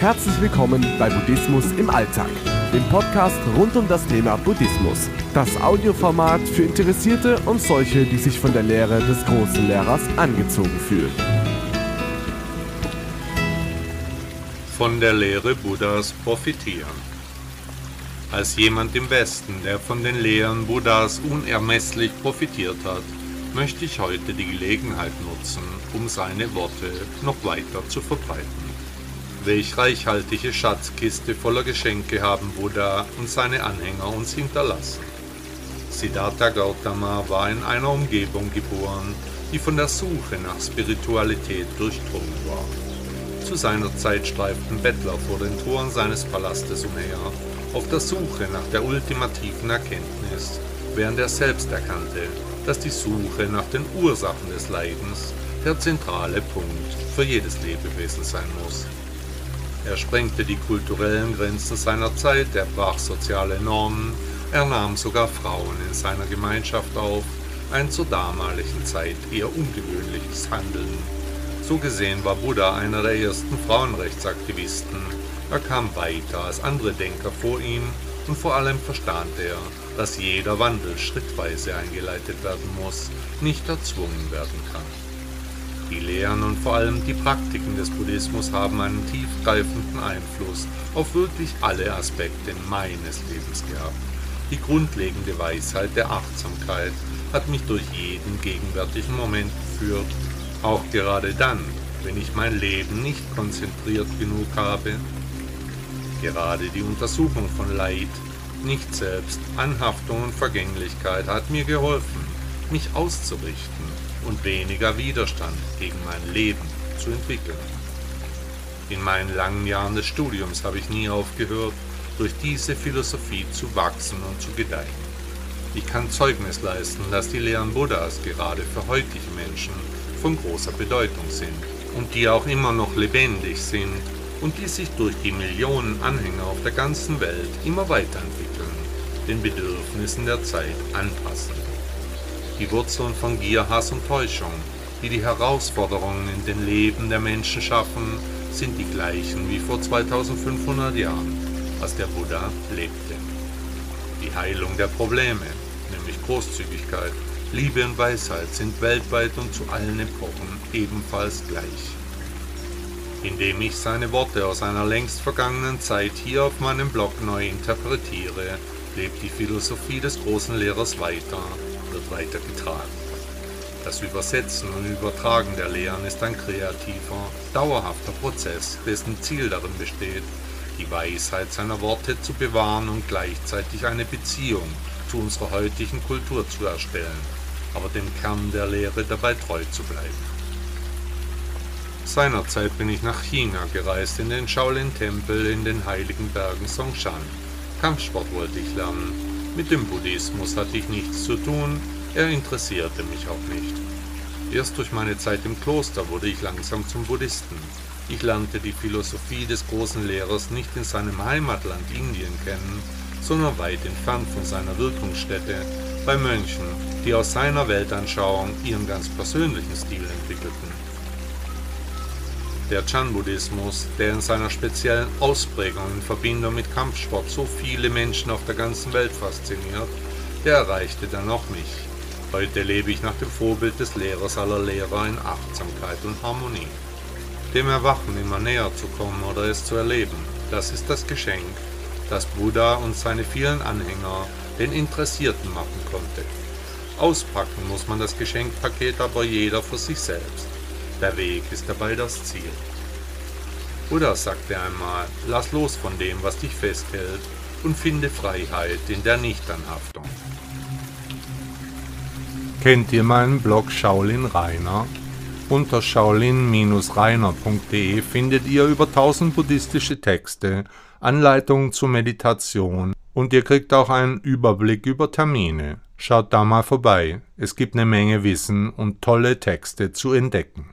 Herzlich willkommen bei Buddhismus im Alltag, dem Podcast rund um das Thema Buddhismus. Das Audioformat für Interessierte und solche, die sich von der Lehre des großen Lehrers angezogen fühlen. Von der Lehre Buddhas profitieren. Als jemand im Westen, der von den Lehren Buddhas unermesslich profitiert hat, möchte ich heute die Gelegenheit nutzen, um seine Worte noch weiter zu verbreiten. Welch reichhaltige Schatzkiste voller Geschenke haben Buddha und seine Anhänger uns hinterlassen. Siddhartha Gautama war in einer Umgebung geboren, die von der Suche nach Spiritualität durchdrungen war. Zu seiner Zeit streiften Bettler vor den Toren seines Palastes umher, auf der Suche nach der ultimativen Erkenntnis, während er selbst erkannte, dass die Suche nach den Ursachen des Leidens der zentrale Punkt für jedes Lebewesen sein muss. Er sprengte die kulturellen Grenzen seiner Zeit, er brach soziale Normen, er nahm sogar Frauen in seiner Gemeinschaft auf, ein zur damaligen Zeit eher ungewöhnliches Handeln. So gesehen war Buddha einer der ersten Frauenrechtsaktivisten. Er kam weiter als andere Denker vor ihm und vor allem verstand er, dass jeder Wandel schrittweise eingeleitet werden muss, nicht erzwungen werden kann. Die Lehren und vor allem die Praktiken des Buddhismus haben einen tiefgreifenden Einfluss auf wirklich alle Aspekte meines Lebens gehabt. Die grundlegende Weisheit der Achtsamkeit hat mich durch jeden gegenwärtigen Moment geführt, auch gerade dann, wenn ich mein Leben nicht konzentriert genug habe. Gerade die Untersuchung von Leid, nicht selbst, Anhaftung und Vergänglichkeit hat mir geholfen, mich auszurichten und weniger Widerstand gegen mein Leben zu entwickeln. In meinen langen Jahren des Studiums habe ich nie aufgehört, durch diese Philosophie zu wachsen und zu gedeihen. Ich kann Zeugnis leisten, dass die Lehren Buddhas gerade für heutige Menschen von großer Bedeutung sind und die auch immer noch lebendig sind und die sich durch die Millionen Anhänger auf der ganzen Welt immer weiterentwickeln, den Bedürfnissen der Zeit anpassen die Wurzeln von Gier, Hass und Täuschung, die die Herausforderungen in den Leben der Menschen schaffen, sind die gleichen wie vor 2500 Jahren, als der Buddha lebte. Die Heilung der Probleme, nämlich Großzügigkeit, Liebe und Weisheit, sind weltweit und zu allen Epochen ebenfalls gleich. Indem ich seine Worte aus einer längst vergangenen Zeit hier auf meinem Blog neu interpretiere, lebt die Philosophie des großen Lehrers weiter wird weitergetragen. Das Übersetzen und Übertragen der Lehren ist ein kreativer, dauerhafter Prozess, dessen Ziel darin besteht, die Weisheit seiner Worte zu bewahren und gleichzeitig eine Beziehung zu unserer heutigen Kultur zu erstellen, aber dem Kern der Lehre dabei treu zu bleiben. Seinerzeit bin ich nach China gereist in den Shaolin-Tempel in den heiligen Bergen Songshan. Kampfsport wollte ich lernen mit dem Buddhismus hatte ich nichts zu tun, er interessierte mich auch nicht. Erst durch meine Zeit im Kloster wurde ich langsam zum Buddhisten. Ich lernte die Philosophie des großen Lehrers nicht in seinem Heimatland Indien kennen, sondern weit entfernt von seiner Wirkungsstätte, bei Mönchen, die aus seiner Weltanschauung ihren ganz persönlichen Stil entwickelten. Der Chan-Buddhismus, der in seiner speziellen Ausprägung in Verbindung mit Kampfsport so viele Menschen auf der ganzen Welt fasziniert, der erreichte dann auch mich. Heute lebe ich nach dem Vorbild des Lehrers aller Lehrer in Achtsamkeit und Harmonie. Dem Erwachen immer näher zu kommen oder es zu erleben, das ist das Geschenk, das Buddha und seine vielen Anhänger den Interessierten machen konnte. Auspacken muss man das Geschenkpaket aber jeder für sich selbst. Der Weg ist dabei das Ziel. Buddha sagte einmal, lass los von dem, was dich festhält, und finde Freiheit in der Nichtanhaftung. Kennt ihr meinen Blog Shaolin Rainer? Unter shaolin-rainer.de findet ihr über 1000 buddhistische Texte, Anleitungen zur Meditation und ihr kriegt auch einen Überblick über Termine. Schaut da mal vorbei, es gibt eine Menge Wissen und tolle Texte zu entdecken.